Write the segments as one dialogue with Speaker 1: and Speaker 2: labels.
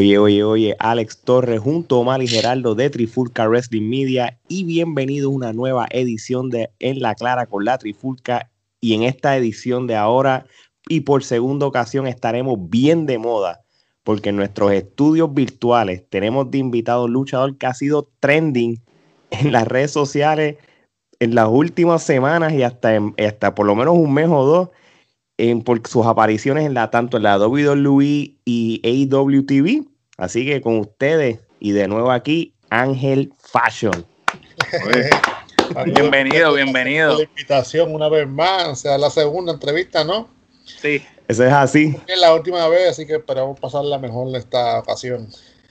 Speaker 1: Oye, oye, oye, Alex Torres junto a Omar y Geraldo de Trifulca Wrestling Media y bienvenidos a una nueva edición de En la Clara con la Trifulca. Y en esta edición de ahora y por segunda ocasión estaremos bien de moda porque en nuestros estudios virtuales tenemos de invitado luchador que ha sido trending en las redes sociales en las últimas semanas y hasta, hasta por lo menos un mes o dos en, por sus apariciones en la, tanto en la WWE y AWTV. Así que con ustedes y de nuevo aquí, Ángel Fashion.
Speaker 2: bienvenido, bienvenido.
Speaker 3: La invitación una vez más, o sea, la segunda entrevista, ¿no?
Speaker 2: Sí.
Speaker 1: Eso es así.
Speaker 3: Es la última vez, así que esperamos pasarla mejor en esta ocasión.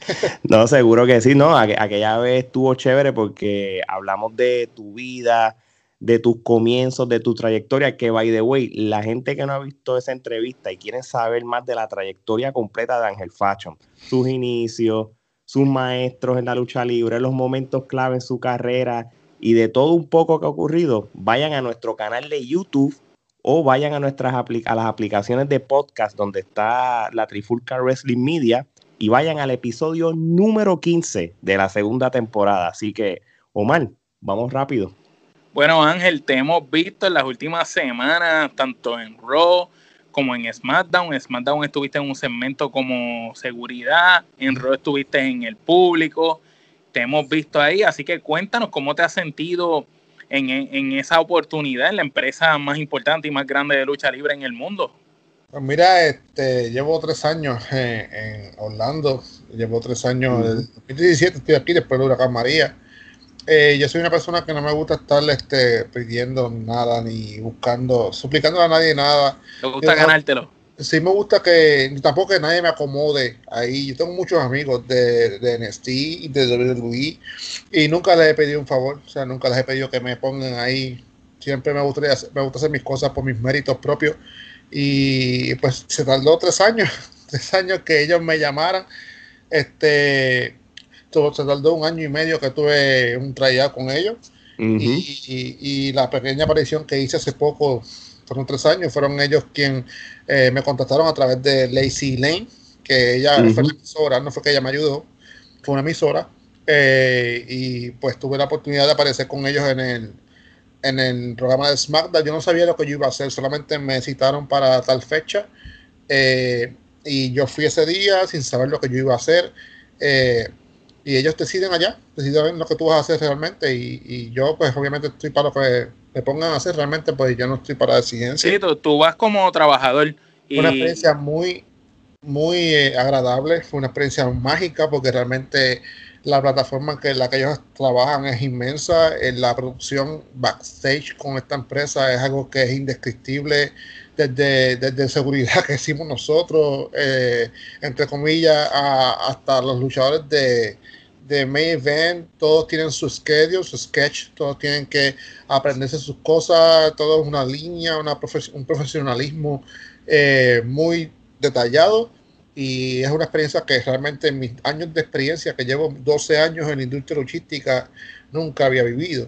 Speaker 1: no, seguro que sí, no. aquella vez estuvo chévere porque hablamos de tu vida, de tus comienzos, de tu trayectoria, que by the way, la gente que no ha visto esa entrevista y quieren saber más de la trayectoria completa de Ángel Fashion, sus inicios, sus maestros en la lucha libre, los momentos clave en su carrera y de todo un poco que ha ocurrido, vayan a nuestro canal de YouTube o vayan a nuestras a las aplicaciones de podcast donde está la Trifulca Wrestling Media y vayan al episodio número 15 de la segunda temporada. Así que, Omar, vamos rápido.
Speaker 2: Bueno, Ángel, te hemos visto en las últimas semanas, tanto en Raw como en SmackDown. En SmackDown estuviste en un segmento como seguridad, en Raw estuviste en el público, te hemos visto ahí, así que cuéntanos cómo te has sentido en, esa oportunidad en la empresa más importante y más grande de lucha libre en el mundo.
Speaker 3: Pues mira, este, llevo tres años en, Orlando, llevo tres años, en 2017 estoy aquí después de Huracán María. Eh, yo soy una persona que no me gusta estar este, pidiendo nada ni buscando, suplicando a nadie nada.
Speaker 2: ¿Te gusta ganártelo?
Speaker 3: Sí, me gusta que tampoco que nadie me acomode ahí. Yo tengo muchos amigos de, de NST y de WWE y nunca les he pedido un favor, o sea, nunca les he pedido que me pongan ahí. Siempre me gustaría, me gusta hacer mis cosas por mis méritos propios y pues se tardó tres años, tres años que ellos me llamaran. Este, se tardó un año y medio que tuve un tryout con ellos. y, la pequeña aparición que hice hace poco, fueron tres años, fueron ellos quien eh, me contactaron a través de Lacey Lane, que ella fue una emisora, no fue que ella me ayudó, fue una emisora. Eh, y pues tuve la oportunidad de aparecer con ellos en el, en el programa de SmackDown. Yo no sabía lo que yo iba a hacer, solamente me citaron para tal fecha. Eh, y yo fui ese día sin saber lo que yo iba a hacer. Eh, y ellos deciden allá, deciden lo que tú vas a hacer realmente. Y, yo, pues, obviamente, estoy para lo que me pongan a hacer realmente, pues yo no estoy para exigencia.
Speaker 2: Sí, tú, vas como trabajador.
Speaker 3: Fue una experiencia muy, muy eh, agradable, fue una experiencia mágica porque realmente la plataforma en la que ellos trabajan es inmensa. En la producción backstage con esta empresa es algo que es indescriptible. Desde, desde seguridad que hicimos nosotros, eh, entre comillas, hasta los luchadores de, de main event, todos tienen su schedule, su sketch, todos tienen que aprenderse sus cosas, todo es una línea, una un profesionalismo eh, muy detallado y es una experiencia que realmente en mis años de experiencia, que llevo 12 años en la industria logística, nunca había vivido.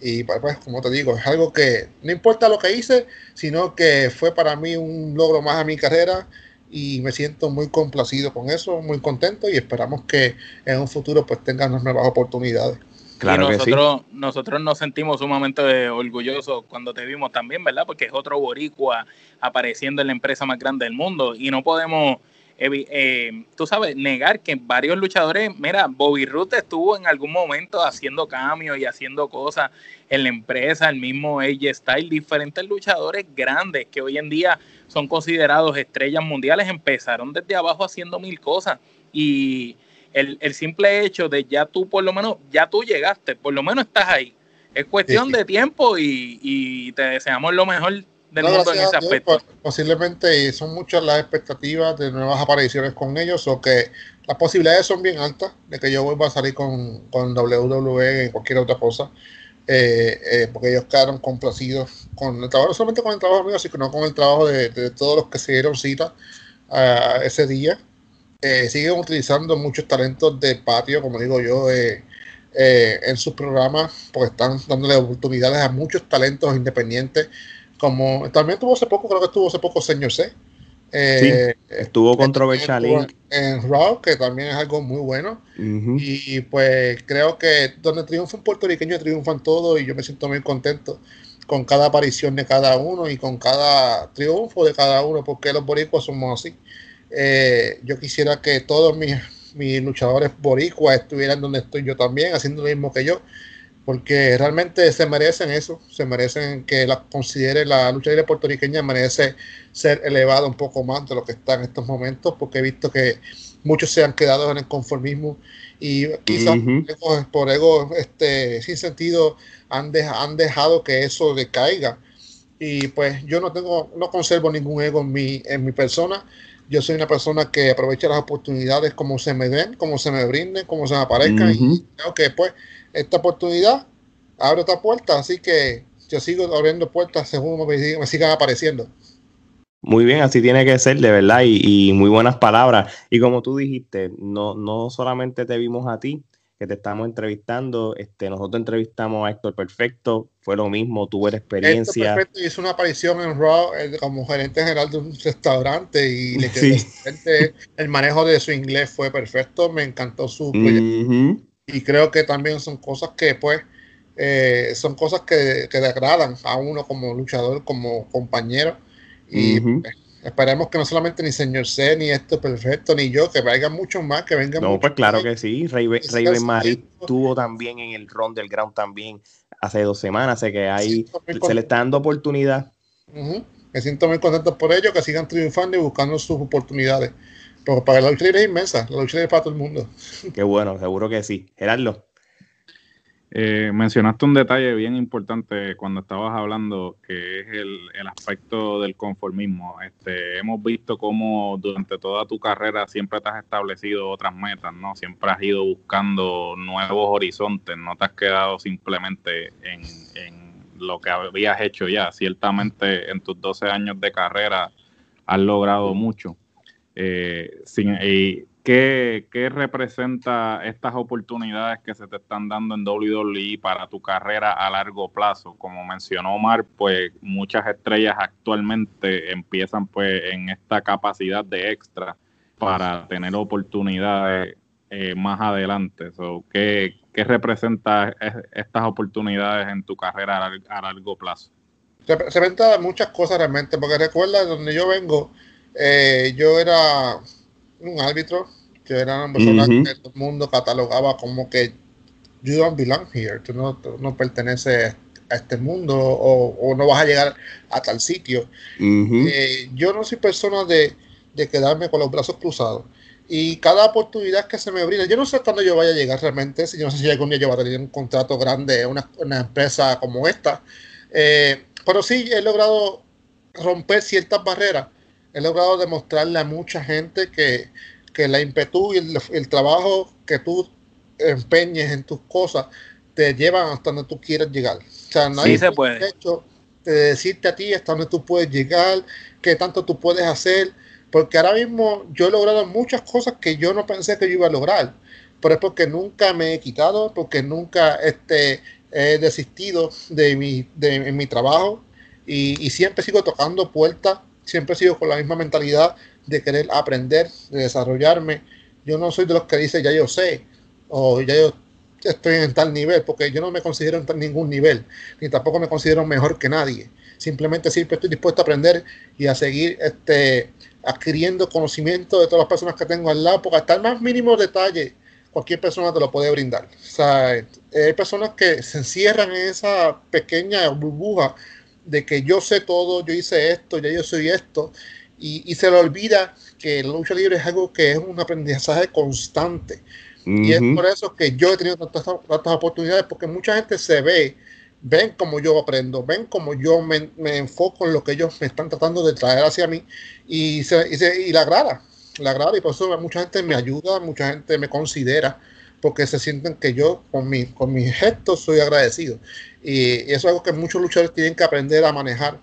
Speaker 3: Y pues, pues, como te digo, es algo que no importa lo que hice, sino que fue para mí un logro más a mi carrera y me siento muy complacido con eso, muy contento y esperamos que en un futuro pues tengan nuevas oportunidades.
Speaker 2: Claro y nosotros, nosotros nos sentimos sumamente orgullosos cuando te vimos también, ¿verdad? Porque es otro boricua apareciendo en la empresa más grande del mundo y no podemos eh, tú sabes, negar que varios luchadores, mira, Bobby Roode estuvo en algún momento haciendo cambios y haciendo cosas en la empresa, el mismo AJ Style, diferentes luchadores grandes que hoy en día son considerados estrellas mundiales, empezaron desde abajo haciendo mil cosas y el, simple hecho de ya tú por lo menos, ya tú llegaste, por lo menos estás ahí. Es cuestión de tiempo y, y te deseamos lo mejor del mundo en ese aspecto.
Speaker 3: posiblemente son muchas las expectativas de nuevas apariciones con ellos o que las posibilidades son bien altas de que yo vuelva a salir con, con WWE en cualquier otra cosa. Eh, eh, porque ellos quedaron complacidos con el trabajo, no solamente con el trabajo mío, sino con el trabajo de, todos los que se dieron cita a ese día. Eh, siguen utilizando muchos talentos de patio, como digo yo, en sus programas, porque están dándole oportunidades a muchos talentos independientes como también tuvo hace poco, creo que estuvo hace poco Señor C,
Speaker 1: Eh, estuvo controversial
Speaker 3: en Raw, que también es algo muy bueno. Y pues creo que donde triunfa un puertorriqueño triunfan todos y yo me siento muy contento con cada aparición de cada uno y con cada triunfo de cada uno, porque los boricuas somos así. Eh, yo quisiera que todos mis, mis luchadores boricuas estuvieran donde estoy yo también, haciendo lo mismo que yo porque realmente se merecen eso, se merecen que la considere la lucha libre puertorriqueña merece ser elevada un poco más de lo que está en estos momentos, porque he visto que muchos se han quedado en el conformismo y quizás por ego este, sin sentido han, han dejado que eso decaiga. Y pues yo no tengo, no conservo ningún ego en mi, en mi persona. Yo soy una persona que aprovecha las oportunidades como se me den, como se me brinden, como se me aparezcan. Y creo que pues esta oportunidad abre otra puerta, así que yo sigo abriendo puertas según me, sigan apareciendo.
Speaker 1: Muy bien, así tiene que ser, de verdad, y, muy buenas palabras. Y como tú dijiste, no, no solamente te vimos a ti, que te estamos entrevistando, este, nosotros entrevistamos a Héctor Perfecto, fue lo mismo, tuve la experiencia. Héctor
Speaker 3: Perfecto hizo una aparición en Raw eh, como gerente general de un restaurante y le quedó el manejo de su inglés fue perfecto, me encantó su proyecto. Y creo que también son cosas que pues eh, son cosas que, que degradan a uno como luchador, como compañero. Y esperemos que no solamente ni señor C, ni esto perfecto, ni yo, que vengan muchos más, que vengan
Speaker 1: No, pues claro que sí, Rey, Rey Marí estuvo también en el Ron del Ground también hace dos semanas, sé que ahí se le está dando oportunidad.
Speaker 3: Me siento muy contento por ello, que sigan triunfando y buscando sus oportunidades. Pero para la lucha libre es inmensa, la lucha libre es para todo el mundo.
Speaker 1: Qué bueno, seguro que sí. Gerardo.
Speaker 4: Eh, mencionaste un detalle bien importante cuando estabas hablando, que es el, aspecto del conformismo. Este, hemos visto cómo durante toda tu carrera siempre te has establecido otras metas, ¿no? Siempre has ido buscando nuevos horizontes, no te has quedado simplemente en, en lo que habías hecho ya. Ciertamente en tus 12 años de carrera has logrado mucho. Eh, sin, ¿qué, representa estas oportunidades que se te están dando en WWE para tu carrera a largo plazo? Como mencionó Omar, pues muchas estrellas actualmente empiezan pues en esta capacidad de extra para tener oportunidades eh, más adelante. ¿qué, ¿Qué representa estas oportunidades en tu carrera a, largo plazo?
Speaker 3: Representa muchas cosas realmente, porque recuerda donde yo vengo, eh, yo era un árbitro, yo era una persona que todo el mundo catalogaba como que you don't belong here, tú no, no perteneces a este mundo o, no vas a llegar a tal sitio. Eh, yo no soy persona de, de, quedarme con los brazos cruzados. Y cada oportunidad que se me brinda, yo no sé cuándo yo vaya a llegar realmente, si yo no sé si algún día yo voy a tener un contrato grande, una, una empresa como esta, eh, pero sí he logrado romper ciertas barreras he logrado demostrarle a mucha gente que, la impetu y el, trabajo que tú empeñes en tus cosas te llevan hasta donde tú quieres llegar. O sea, nadie
Speaker 2: sí se puede.
Speaker 3: Hecho de decirte a ti hasta donde tú puedes llegar, qué tanto tú puedes hacer, porque ahora mismo yo he logrado muchas cosas que yo no pensé que yo iba a lograr, pero es porque nunca me he quitado, porque nunca este, he desistido de mi, de, mi trabajo y, y siempre sigo tocando puertas siempre he sido con la misma mentalidad de querer aprender, de desarrollarme. Yo no soy de los que dice ya yo sé o ya yo estoy en tal nivel, porque yo no me considero en ningún nivel, ni tampoco me considero mejor que nadie. Simplemente siempre estoy dispuesto a aprender y a seguir este, adquiriendo conocimiento de todas las personas que tengo al lado, porque hasta el más mínimo detalle cualquier persona te lo puede brindar. O sea, hay personas que se encierran en esa pequeña burbuja de que yo sé todo, yo hice esto, ya yo soy esto, y, se le olvida que la lucha libre es algo que es un aprendizaje constante. Y es por eso que yo he tenido tantas, oportunidades, porque mucha gente se ve, ven como yo aprendo, ven como yo me, enfoco en lo que ellos me están tratando de traer hacia mí, y, se, y, se, y la agrada, la agrada, y por eso mucha gente me ayuda, mucha gente me considera, porque se sienten que yo con, mi, con mis gestos soy agradecido. Y eso es algo que muchos luchadores tienen que aprender a manejar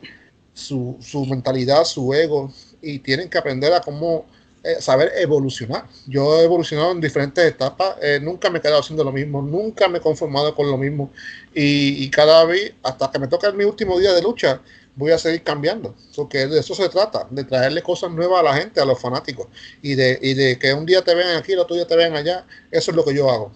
Speaker 3: su, su mentalidad, su ego, y tienen que aprender a cómo eh, saber evolucionar. Yo he evolucionado en diferentes etapas, eh, nunca me he quedado haciendo lo mismo, nunca me he conformado con lo mismo. Y, y, cada vez, hasta que me toca mi último día de lucha, voy a seguir cambiando. Porque de eso se trata, de traerle cosas nuevas a la gente, a los fanáticos. Y de, y de que un día te vean aquí, el otro día te vean allá. Eso es lo que yo hago.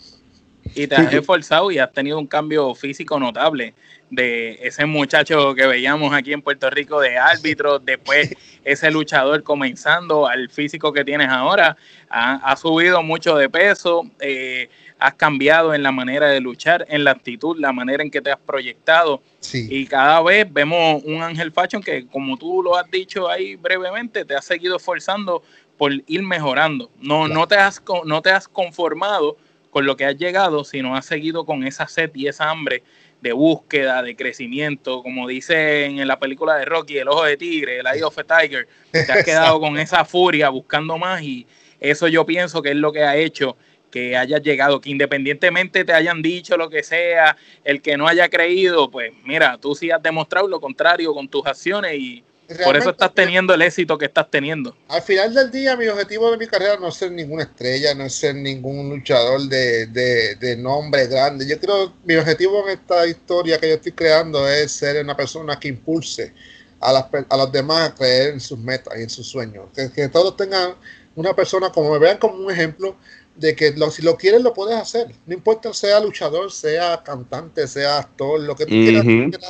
Speaker 2: Y te has esforzado y has tenido un cambio físico notable de ese muchacho que veíamos aquí en Puerto Rico de árbitro, después ese luchador comenzando al físico que tienes ahora, ha, subido mucho de peso, eh, has cambiado en la manera de luchar, en la actitud, la manera en que te has proyectado. Y cada vez vemos un Ángel Fashion que, como tú lo has dicho ahí brevemente, te has seguido esforzando por ir mejorando. No, no, te, has, no te has conformado con lo que has llegado, sino has seguido con esa sed y esa hambre de búsqueda, de crecimiento, como dice en la película de Rocky, El Ojo de Tigre, El Eye of a Tiger, te has quedado con esa furia buscando más y eso yo pienso que es lo que ha hecho que hayas llegado, que independientemente te hayan dicho lo que sea, el que no haya creído, pues mira, tú sí has demostrado lo contrario con tus acciones y por eso estás teniendo el éxito que estás teniendo.
Speaker 3: Al final del día, mi objetivo de mi carrera no es ser ninguna estrella, no es ser ningún luchador de, de, nombre grande. Yo creo mi objetivo en esta historia que yo estoy creando es ser una persona que impulse a, las, a los demás a creer en sus metas y en sus sueños. Que, que todos tengan una persona como me vean como un ejemplo de que si lo quieres lo puedes hacer. No importa sea luchador, sea cantante, sea actor, lo que tú quieras,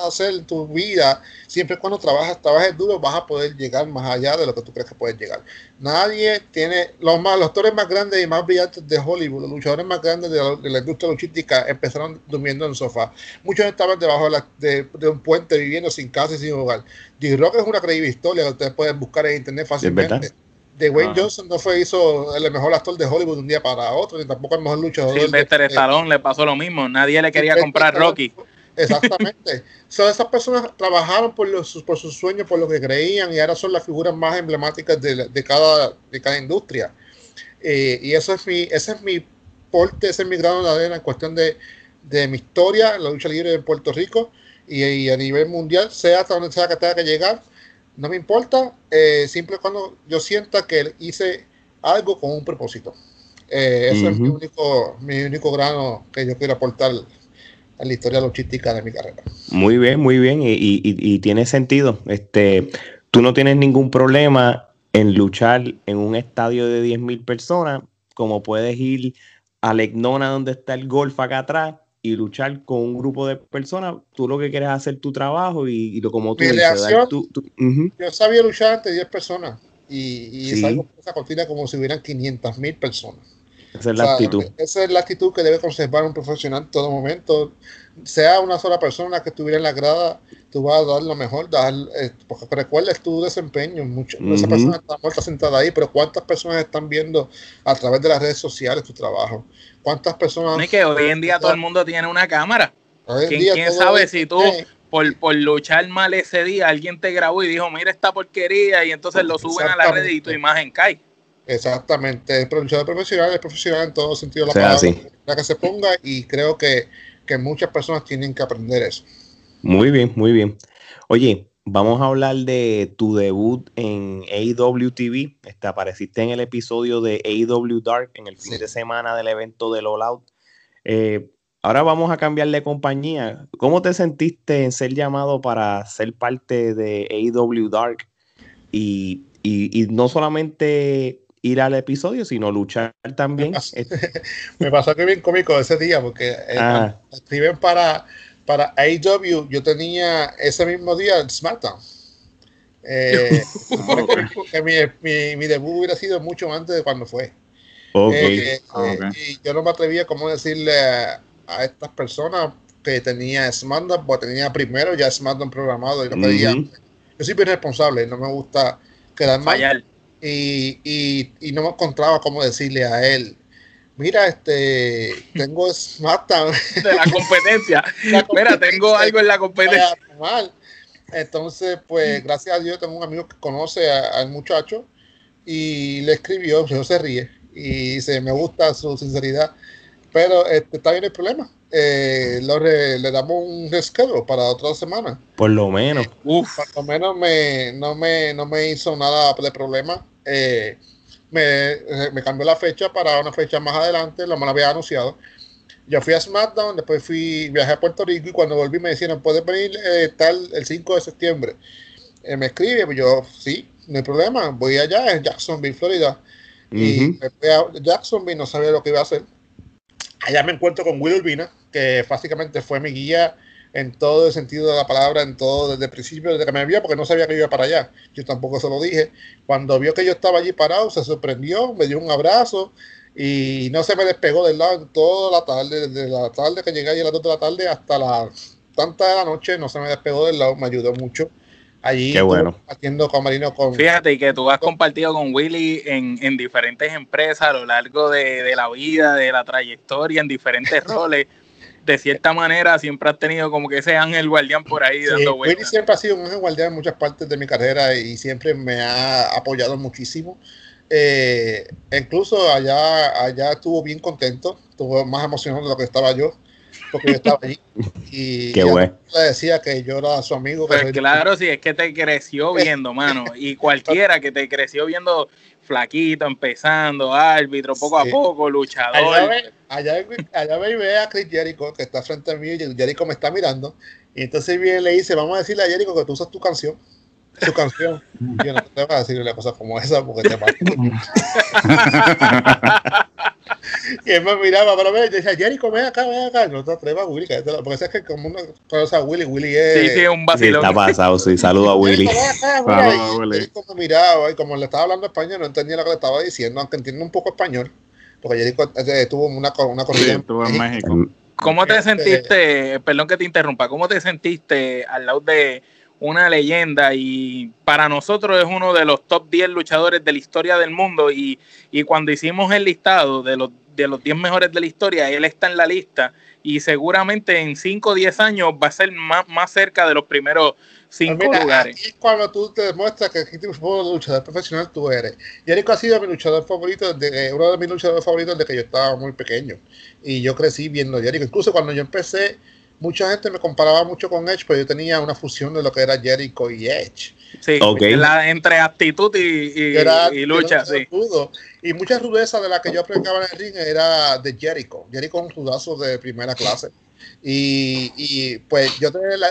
Speaker 3: hacer en tu vida, siempre cuando trabajas, trabajes duro, vas a poder llegar más allá de lo que tú crees que puedes llegar. Nadie tiene, los, más, los actores más grandes y más brillantes de Hollywood, los luchadores más grandes de la, industria luchística empezaron durmiendo en el sofá. Muchos estaban debajo de, un puente viviendo sin casa y sin hogar. D-Rock es una creíble historia que ustedes pueden buscar en internet fácilmente de Wayne ah. Johnson no fue hizo el mejor actor de Hollywood de un día para otro, ni tampoco el mejor luchador.
Speaker 2: Sylvester Stallone le pasó lo mismo, nadie le quería comprar Rocky.
Speaker 3: Exactamente. so, esas personas trabajaron por, los, por sus sueños, por lo que creían, y ahora son las figuras más emblemáticas de, de cada, de cada industria. Eh, y eso es mi, ese es mi porte, ese es mi grado de arena en cuestión de, de mi historia, la lucha libre de Puerto Rico y, y, a nivel mundial, sea hasta donde sea que tenga que llegar no me importa, eh, siempre cuando yo sienta que hice algo con un propósito. Eh, eso es mi único, mi único grano que yo quiero aportar a la historia logística de mi carrera.
Speaker 1: Muy bien, muy bien, y, tiene sentido. Este, tú no tienes ningún problema en luchar en un estadio de 10.000 personas, como puedes ir a Legnona donde está el golf acá atrás y luchar con un grupo de personas, tú lo que quieres es hacer tu trabajo y, lo como tú dices,
Speaker 3: Yo sabía luchar ante 10 personas y, y es algo esa cortina como si hubieran 500 mil personas.
Speaker 1: Esa es la actitud.
Speaker 3: Esa es la actitud que debe conservar un profesional en todo momento. Sea una sola persona que estuviera en la grada, tú vas a dar lo mejor, dar, eh, porque recuerdes tu desempeño. Mucho, Esa persona está muerta sentada ahí, pero ¿cuántas personas están viendo a través de las redes sociales tu trabajo? ¿Cuántas personas.?
Speaker 2: No es que hoy en día todo el mundo tiene una cámara. ¿Quién, sabe si tú, por, por, luchar mal ese día, alguien te grabó y dijo, mira esta porquería, y entonces lo suben a la red y tu imagen cae?
Speaker 3: Exactamente. El luchador profesional es profesional en todo sentido de la palabra. La que se ponga, y creo que, que muchas personas tienen que aprender eso.
Speaker 1: Muy bien, muy bien. Oye, Vamos a hablar de tu debut en AEW TV. Este, apareciste en el episodio de AEW Dark en el fin de semana del evento de All Out. Eh, ahora vamos a cambiar de compañía. ¿Cómo te sentiste en ser llamado para ser parte de AEW Dark? Y, no solamente ir al episodio, sino luchar también.
Speaker 3: Me pasó, que bien cómico ese día, porque eh, ah. escriben para para AEW yo tenía ese mismo día el SmackDown. Eh, mi, mi, debut hubiera sido mucho antes de cuando fue. Eh, eh, y yo no me atrevía como decirle a, estas personas que tenía SmackDown, porque tenía primero ya SmackDown programado y no pedía. Yo soy bien responsable, no me gusta quedar mal. Y, y, y, no me encontraba cómo decirle a él, mira, este, tengo SmackDown.
Speaker 2: De la competencia. mira, tengo algo en la competencia.
Speaker 3: Entonces, pues, gracias a Dios, tengo un amigo que conoce al muchacho y le escribió, yo se ríe y dice, me gusta su sinceridad, pero este, está bien el problema. Eh, le damos un reschedule para otra semana.
Speaker 1: Por lo menos.
Speaker 3: Uf. Por lo menos me, no, me, no me hizo nada de problema. Eh, me, eh, me, cambió la fecha para una fecha más adelante, lo me había anunciado. Yo fui a SmackDown, después fui, viajé a Puerto Rico y cuando volví me decían, ¿puedes venir eh, tal el 5 de septiembre? Me escribe, pues yo, sí, no hay problema, voy allá en Jacksonville, Florida. Y me fui a Jacksonville, no sabía lo que iba a hacer. Allá me encuentro con Will Urbina, que básicamente fue mi guía en todo el sentido de la palabra, en todo desde el principio, desde que me vio, porque no sabía que iba para allá. Yo tampoco se lo dije. Cuando vio que yo estaba allí parado, se sorprendió, me dio un abrazo y no se me despegó del lado toda la tarde, desde la tarde que llegué allí a las 2 de la tarde hasta las tanta de la noche, no se me despegó del lado, me ayudó mucho. Allí
Speaker 1: Qué bueno.
Speaker 3: haciendo camarino con...
Speaker 2: Fíjate que tú has compartido con Willy en, en diferentes empresas a lo largo de, de, la vida, de la trayectoria, en diferentes roles. De cierta manera, siempre has tenido como que ese ángel guardián por ahí
Speaker 3: Sí,
Speaker 2: dando
Speaker 3: Willy
Speaker 2: vueltas.
Speaker 3: siempre ha sido un ángel guardián en muchas partes de mi carrera y siempre me ha apoyado muchísimo. Eh, incluso allá, allá estuvo bien contento, estuvo más emocionado de lo que estaba yo, porque yo estaba allí. Y
Speaker 1: Qué
Speaker 3: ya
Speaker 1: bueno.
Speaker 3: le decía que yo era su amigo.
Speaker 2: Pues claro, si es que te creció viendo, mano. Y cualquiera que te creció viendo flaquito, empezando, árbitro, poco
Speaker 3: Sí.
Speaker 2: a poco, luchador.
Speaker 3: Allá, ve- allá ve y ve a Chris Jericho, que está frente a mí, y Jericho me está mirando. Y entonces viene y le dice, vamos a decirle a Jericho que tú usas tu canción. Su canción. Y yo no te voy a decir una cosa como esa porque te mato. Y él me miraba, pero me decía, Jericho, ven acá, ven acá. No te atrevas, Willy, porque es que como una cosa, Willy, Willy es...
Speaker 2: Sí, sí, un
Speaker 1: Sí,
Speaker 2: vacilón.
Speaker 1: está pasado, sí. Saludo a Willy.
Speaker 3: Jericho, ven acá, mira.
Speaker 4: Saludos,
Speaker 3: Y
Speaker 4: Willy.
Speaker 3: Jericho me miraba y como le estaba hablando español, no entendía lo que le estaba diciendo, aunque entiende un poco español. Porque Jericho eh, tuvo una, una
Speaker 4: Sí,
Speaker 3: corrida en
Speaker 4: estuvo en
Speaker 3: México.
Speaker 4: México.
Speaker 2: ¿Cómo te
Speaker 3: Este-
Speaker 2: sentiste, perdón que te interrumpa, cómo te sentiste al lado de una leyenda y para nosotros es uno de los top 10 luchadores de la historia del mundo y, y cuando hicimos el listado de los, de los 10 mejores de la historia, él está en la lista y seguramente en 5 o 10 años va a ser más, más cerca de los primeros 5
Speaker 3: Pues
Speaker 2: lugares.
Speaker 3: es cuando tú te demuestras que qué tipo de luchador profesional tú eres. Jericho ha sido mi luchador favorito, desde, uno de mis luchadores favoritos desde que yo estaba muy pequeño. Y yo crecí viendo Jericho. Incluso cuando yo empecé, mucha gente me comparaba mucho con Edge, pero yo tenía una fusión de lo que era Jericho y Edge.
Speaker 2: Sí,
Speaker 1: Ok.
Speaker 2: la- entre actitud y,
Speaker 3: era-
Speaker 2: y lucha, sí.
Speaker 3: Y mucha rudeza de la que yo aplicaba en el ring era de Jericho. Jericho es un rudazo de primera clase. Y, y, pues yo tenía la-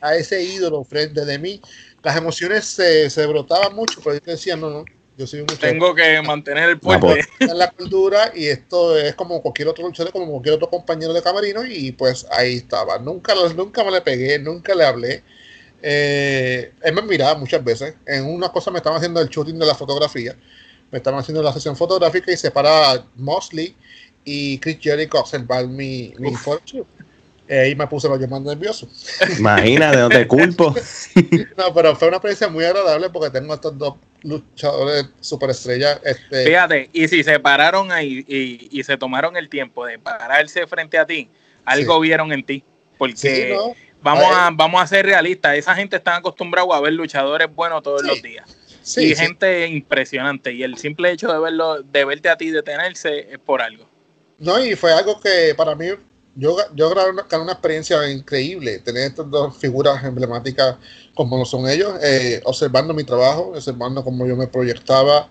Speaker 3: a, a ese ídolo frente de mí, las emociones se, se brotaban mucho, pero yo decía, no, no, yo soy un muchacho
Speaker 2: Tengo que mantener el puente.
Speaker 3: en la cultura y esto es como cualquier otro luchador, como cualquier otro compañero de camarino y pues ahí estaba. Nunca, nunca me le pegué, nunca le hablé. Eh, él me miraba muchas veces. En una cosa me estaban haciendo el shooting de la fotografía. Me estaban haciendo la sesión fotográfica y se para Mosley y Chris Jericho a observar mi, mi photoshoot. Eh, Ahí me puse lo yo más nervioso.
Speaker 1: Imagínate, no te culpo.
Speaker 3: No, pero fue una experiencia muy agradable porque tengo a estos dos luchadores superestrellas. Este,
Speaker 2: Fíjate, y si se pararon ahí y, y se tomaron el tiempo de pararse frente a ti, algo vieron en ti. Porque
Speaker 3: sí, ¿no?
Speaker 2: vamos,
Speaker 3: A
Speaker 2: a, vamos a ser realistas, esa gente está acostumbrada a ver luchadores buenos todos
Speaker 3: Sí.
Speaker 2: los días.
Speaker 3: Sí,
Speaker 2: y
Speaker 3: sí.
Speaker 2: gente impresionante. Y el simple hecho de verlo, de verte a ti detenerse es por algo.
Speaker 3: No, y fue algo que para mí, yo, yo gané una, experiencia increíble, tener estas dos figuras emblemáticas como lo son ellos, eh, observando mi trabajo, observando cómo yo me proyectaba,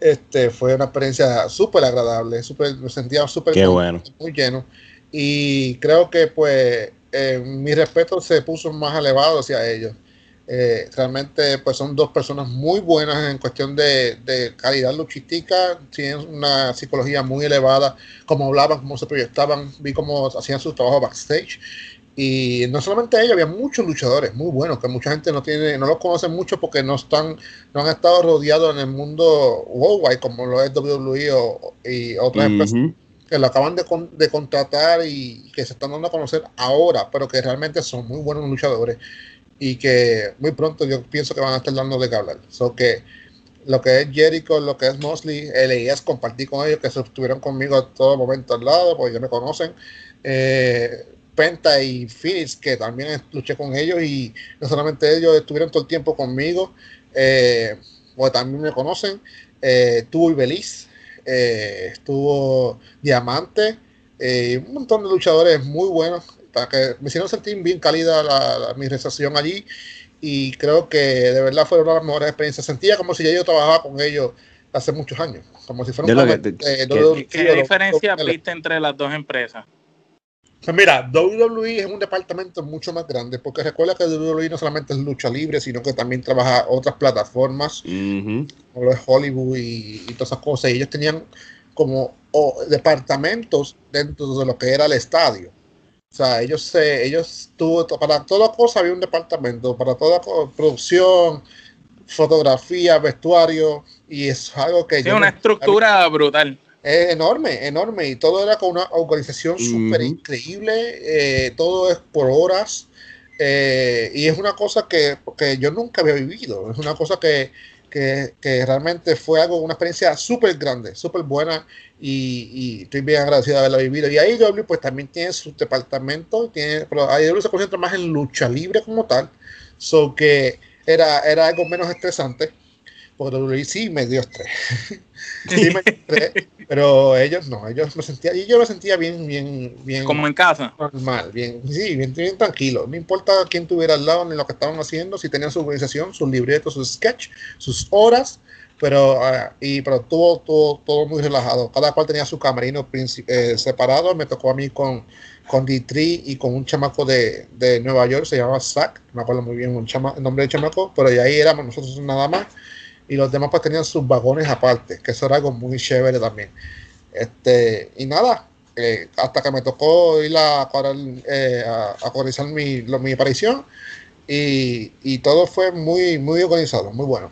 Speaker 3: este, fue una experiencia súper agradable, súper, me sentía súper
Speaker 1: bueno.
Speaker 3: muy lleno, y creo que pues eh, mi respeto se puso más elevado hacia ellos. Eh, realmente pues son dos personas muy buenas en cuestión de, de calidad luchística, tienen una psicología muy elevada, como hablaban, cómo se proyectaban, vi cómo hacían su trabajo backstage. Y no solamente ellos, había muchos luchadores muy buenos, que mucha gente no tiene, no los conoce mucho porque no están, no han estado rodeados en el mundo worldwide, como lo es WWE o, y otras empresas que lo acaban de, con- de contratar y que se están dando a conocer ahora, pero que realmente son muy buenos luchadores y que muy pronto yo pienso que van a estar dando de hablar. So que lo que es Jericho, lo que es Mosley, LAS, compartí con ellos que se estuvieron conmigo a todo momento al lado, porque ya me conocen. Eh, Penta y Phoenix, que también luché con ellos y no solamente ellos estuvieron todo el tiempo conmigo, eh, porque también me conocen. Eh, estuvo Ibeliz, eh, estuvo Diamante, eh, un montón de luchadores muy buenos, para que me hicieron sentir bien cálida la, la- mi recepción allí y creo que de verdad fueron una de las mejores experiencias. Sentía como si ya yo trabajaba con ellos hace muchos años, como si fuera un
Speaker 1: que-
Speaker 3: eh,
Speaker 2: ¿Y ¿Qué diferencia viste entre las dos empresas?
Speaker 3: Pues mira, WWE es un departamento mucho más grande, porque recuerda que WWE no solamente es lucha libre, sino que también trabaja otras plataformas, como lo es Hollywood y, todas esas cosas. Y ellos tenían como departamentos dentro de lo que era el estadio. O sea, ellos se, ellos tuvo para toda cosa había un departamento, para toda producción, fotografía, vestuario, y es algo que...
Speaker 2: Es una estructura brutal.
Speaker 3: Es enorme, enorme, y todo era con una organización súper increíble, eh, todo es por horas, eh, y es una cosa que, que, yo nunca había vivido, es una cosa que, que, que realmente fue algo, una experiencia súper grande, súper buena, y, y, estoy bien agradecido de haberla vivido. Y AEW pues también tiene su departamento, tiene, pero AEW se concentra más en lucha libre como tal, so que era, era algo menos estresante, porque WWE sí me dio estrés. sí me pero ellos no, ellos me sentía, y yo me sentía bien, bien, bien.
Speaker 2: Como en casa.
Speaker 3: Normal, bien, sí, bien, bien tranquilo. No importa quién tuviera al lado ni lo que estaban haciendo, si tenían su organización, sus libretos, sus sketch, sus horas, pero, uh, y, pero todo, todo, todo muy relajado. Cada cual tenía su camerino eh, separado. Me tocó a mí con, con D3 y con un chamaco de, de Nueva York, se llamaba Zack, me acuerdo muy bien un chama, el nombre del chamaco, pero ahí éramos nosotros nada más. Y los demás pues tenían sus vagones aparte, que eso era algo muy chévere también. Este, y nada, eh, hasta que me tocó ir a, eh, a, a mi, mi aparición y, y todo fue muy, muy organizado, muy bueno.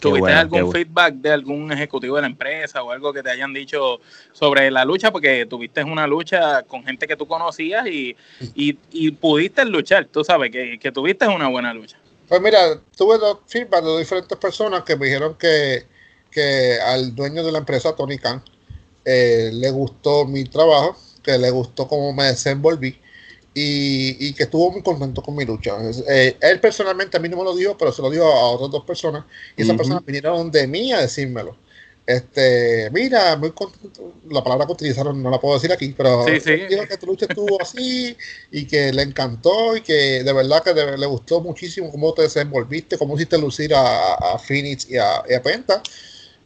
Speaker 2: ¿Tuviste algún feedback de algún ejecutivo de la empresa o algo que te hayan dicho sobre la lucha? Porque tuviste una lucha con gente que tú conocías y, y, pudiste luchar, tú sabes, que, que, tuviste una buena lucha.
Speaker 3: Pues mira, tuve dos feedback de diferentes personas que me dijeron que, que al dueño de la empresa, Tony Khan, eh, le gustó mi trabajo, que le gustó cómo me desenvolví y, que estuvo muy contento con mi lucha. Eh, él personalmente a mí no me lo dijo, pero se lo dijo a otras dos personas y esas personas vinieron de mí a decírmelo. Este, mira, muy contento, la palabra que utilizaron no la puedo decir aquí, pero
Speaker 2: sí, sí.
Speaker 3: que tu lucha estuvo así y que le encantó y que de verdad que le gustó muchísimo cómo te desenvolviste, cómo hiciste lucir a, a Phoenix y a, y a Penta.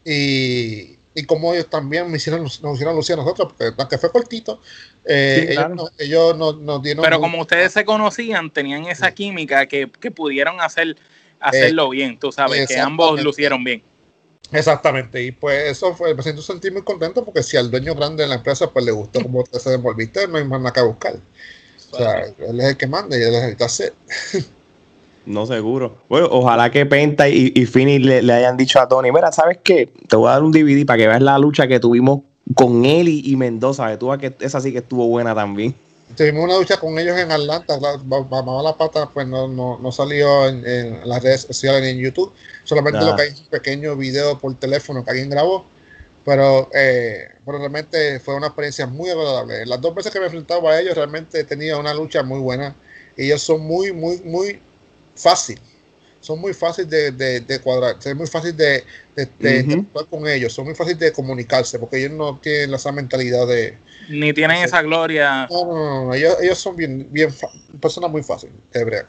Speaker 3: Y, y como ellos también me hicieron, nos hicieron lucir a nosotros, porque aunque fue cortito, eh, ellos, nos, dieron...
Speaker 2: Pero como ustedes se conocían, tenían esa química que, que pudieron hacer hacerlo eh, bien, tú sabes, que ambos lucieron bien.
Speaker 3: Exactamente, y pues eso fue, me siento sentir muy contento porque si al dueño grande de la empresa pues le gustó cómo te se desenvolviste, no hay más nada que buscar. O sea, él es el que manda y él es el que hace.
Speaker 1: No seguro. Bueno, ojalá que Penta y, y Fini le, hayan dicho a Tony, mira, ¿sabes qué? Te voy a dar un DVD para que veas la lucha que tuvimos con él y, Mendoza. Que tú que esa sí que estuvo buena también.
Speaker 3: Tuvimos una lucha con ellos en Atlanta. Mamá la pata pues no, no, no salió en, las redes sociales ni en YouTube. Solamente lo que hay es un pequeño video por teléfono que alguien grabó. Pero, eh, pero realmente fue una experiencia muy agradable. Las dos veces que me enfrentaba a ellos realmente tenía una lucha muy buena. Ellos son muy, muy, muy fácil. Son muy fáciles de, de, cuadrar, es muy fácil de, de, con ellos, son muy fáciles de comunicarse, porque ellos no tienen esa mentalidad de...
Speaker 2: Ni tienen esa gloria.
Speaker 3: No, no, no, Ellos, ellos, son bien, bien personas muy fáciles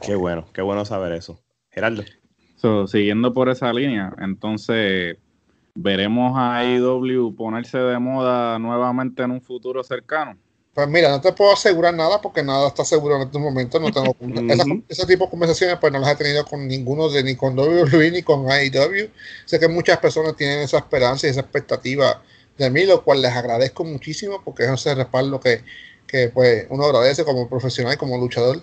Speaker 1: Qué bueno, qué bueno saber eso. Gerardo.
Speaker 4: siguiendo por esa línea, entonces veremos a IW ponerse de moda nuevamente en un futuro cercano.
Speaker 3: Pues mira, no te puedo asegurar nada porque nada está seguro en estos momentos. No tengo ese tipo de conversaciones, pues no las he tenido con ninguno de ni con WWE ni con AEW. Sé que muchas personas tienen esa esperanza y esa expectativa de mí, lo cual les agradezco muchísimo porque es ese respaldo que, que pues uno agradece como profesional y como luchador.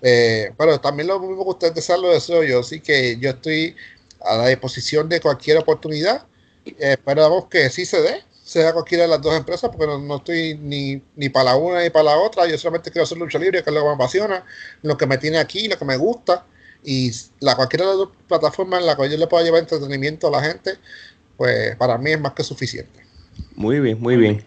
Speaker 3: Eh, pero también lo mismo que ustedes desean lo deseo yo, así que yo estoy a la disposición de cualquier oportunidad. Eh, esperamos que sí se dé sea cualquiera de las dos empresas, porque no, estoy ni, ni, para la una ni para la otra. Yo solamente quiero hacer lucha libre, que es lo que me apasiona, lo que me tiene aquí, lo que me gusta. Y la cualquiera de las dos plataformas en la que yo le pueda llevar entretenimiento a la gente, pues para mí es más que suficiente.
Speaker 1: Muy bien, muy bien.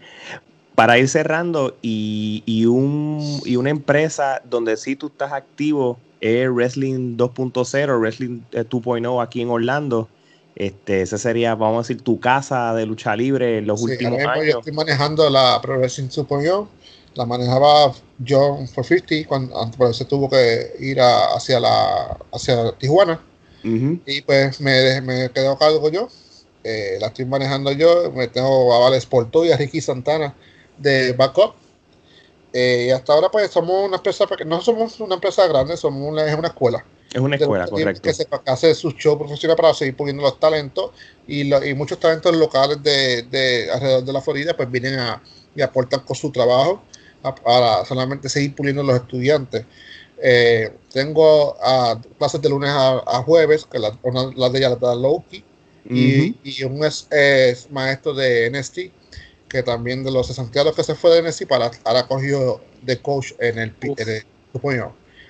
Speaker 1: Para ir cerrando, y, y, un, y una empresa donde sí tú estás activo es Wrestling 2.0, Wrestling 2.0 aquí en Orlando. Este, esa sería, vamos a decir, tu casa de lucha libre en los últimos años.
Speaker 3: Yo estoy manejando la Pro Wrestling yo La manejaba John for 50 cuando por eso tuvo que ir hacia la hacia Tijuana. Y pues me, me quedé a cargo yo. Eh, la estoy manejando yo. Me tengo a Vales Porto y a Ricky Santana de backup. Eh, y hasta ahora pues somos una empresa, no somos una empresa grande, somos una, es una escuela.
Speaker 1: Es una escuela, correcto.
Speaker 3: Que se hace sus shows profesionales para seguir poniendo los talentos y, y muchos talentos locales de, de, alrededor de la Florida pues vienen a, y aportan con su trabajo para solamente seguir puliendo los estudiantes. Eh, tengo a, clases de lunes a, jueves, que la, una, la de ella la da Loki, y, y, un es, maestro de NST, que también de los Santiago que se fue de NST para ahora cogido de coach en el, en el,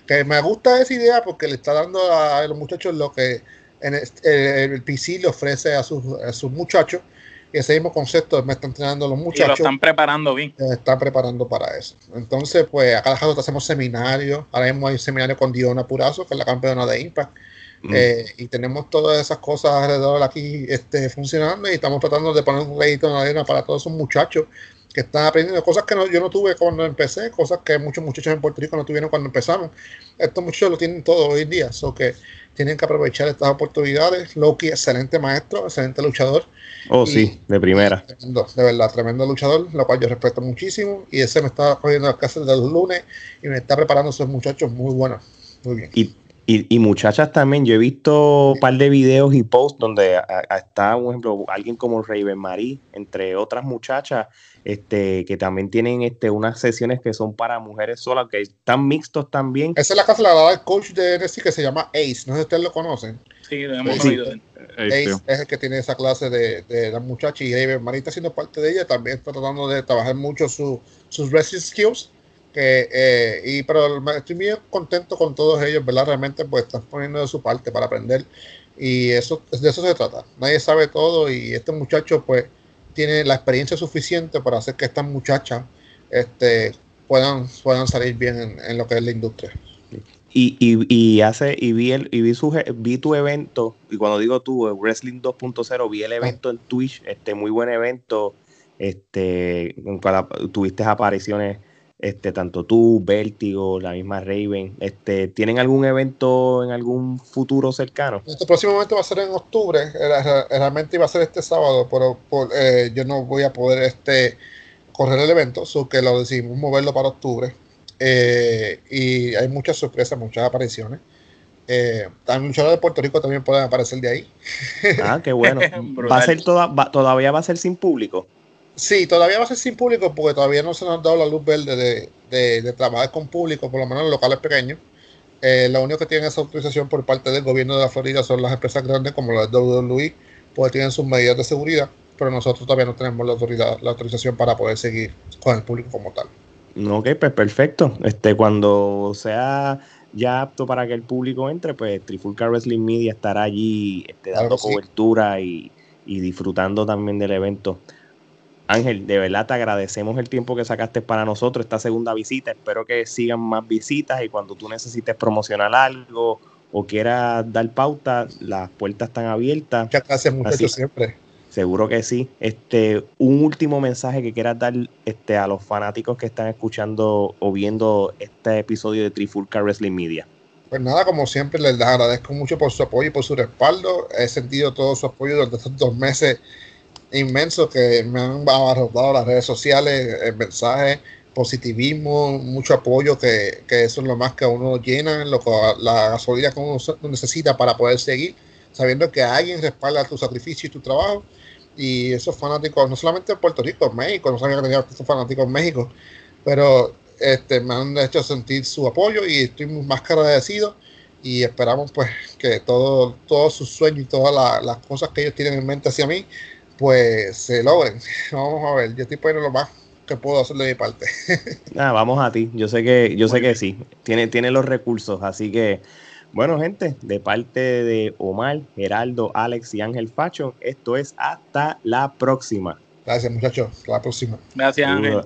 Speaker 3: que me gusta esa idea porque le está dando a los muchachos lo que en el, PC le ofrece a sus, a sus muchachos y ese mismo concepto me están entrenando los muchachos. Y lo
Speaker 2: están preparando bien.
Speaker 3: Me están preparando para eso. Entonces, pues, acá rato hacemos seminarios. Ahora mismo hay un seminario con Diona Purazo, que es la campeona de Impact. Mm. Eh, y tenemos todas esas cosas alrededor aquí este, funcionando y estamos tratando de poner un crédito en la arena para todos esos muchachos que están aprendiendo cosas que yo no tuve cuando empecé, cosas que muchos muchachos en Puerto Rico no tuvieron cuando empezaron. Estos muchachos lo tienen todo hoy en día, so que tienen que aprovechar estas oportunidades. Loki, excelente maestro, excelente luchador.
Speaker 1: Oh, sí, de primera.
Speaker 3: de verdad, tremendo luchador, lo cual yo respeto muchísimo. Y ese me está cogiendo las clases del lunes y me está preparando a esos muchachos muy buenos. Muy bien.
Speaker 1: Y y, muchachas también, yo he visto un par de videos y posts donde está, por ejemplo, alguien como Raven Marie, entre otras muchachas, este, que también tienen este, unas sesiones que son para mujeres solas, que están mixtos también.
Speaker 3: Esa es la casa la del coach de NSC que se llama Ace, no sé si ustedes lo conocen.
Speaker 2: Sí, lo hemos oído.
Speaker 3: Ace, es el que tiene esa clase de, de la muchacha y Raven Marie está siendo parte de ella, también está tratando de trabajar mucho su, sus wrestling skills que, eh, y, pero estoy bien contento con todos ellos, ¿verdad? Realmente pues están poniendo de su parte para aprender y eso de eso se trata. Nadie sabe todo y este muchacho pues tiene la experiencia suficiente para hacer que estas muchachas este, puedan, puedan salir bien en, lo que es la industria.
Speaker 1: Y, y, y, hace y vi el, y vi, su, vi tu evento y cuando digo tú Wrestling 2.0 vi el ah. evento en Twitch este muy buen evento este tuviste apariciones este, tanto tú, Vértigo, la misma Raven, este, ¿tienen algún evento en algún futuro cercano?
Speaker 3: Este próximo evento va a ser en octubre, realmente iba a ser este sábado, pero eh, yo no voy a poder este, correr el evento, so que lo decidimos moverlo para octubre. Eh, y hay muchas sorpresas, muchas apariciones. Eh, también de Puerto Rico también pueden aparecer de ahí.
Speaker 1: Ah, qué bueno. ¿Va a ser toda, ¿Todavía va a ser sin público?
Speaker 3: Sí, todavía va a ser sin público porque todavía no se nos ha dado la luz verde de, trabajar con público, por lo menos en locales pequeños. Eh, lo único que tienen esa autorización por parte del gobierno de la Florida son las empresas grandes como la de WWE, porque tienen sus medidas de seguridad, pero nosotros todavía no tenemos la, autoridad, la autorización para poder seguir con el público como tal.
Speaker 1: Ok, pues perfecto. Este, cuando sea ya apto para que el público entre, pues Trifulca Wrestling Media estará allí este, dando cobertura y, y disfrutando también del evento. Ángel, de verdad te agradecemos el tiempo que sacaste para nosotros esta segunda visita. Espero que sigan más visitas y cuando tú necesites promocionar algo o quieras dar pauta, las puertas están abiertas.
Speaker 3: Muchas gracias, muchachos, siempre.
Speaker 1: Seguro que sí. Este, un último mensaje que quieras dar este, a los fanáticos que están escuchando o viendo este episodio de Trifulca Wrestling Media.
Speaker 3: Pues nada, como siempre, les agradezco mucho por su apoyo y por su respaldo. He sentido todo su apoyo durante estos dos meses inmenso que me han abarrotado las redes sociales, el mensaje, positivismo, mucho apoyo, que, eso es lo más que uno llena, lo la gasolina que uno necesita para poder seguir, sabiendo que alguien respalda tu sacrificio y tu trabajo. Y esos fanáticos, no solamente en Puerto Rico, en México, no sabía que tenía estos fanáticos en México, pero este, me han hecho sentir su apoyo y estoy más que agradecido y esperamos pues que todo, todos sus sueños y todas las cosas que ellos tienen en mente hacia mí pues se logren. Vamos a ver, yo estoy poniendo lo más que puedo hacer de mi parte.
Speaker 1: ah, vamos a ti, yo sé que, yo sé que sí, tiene, tiene los recursos, así que bueno, gente, de parte de Omar, Geraldo, Alex y Ángel Facho, esto es hasta la próxima.
Speaker 3: Gracias, muchachos. Hasta la próxima.
Speaker 2: Gracias, Ángel.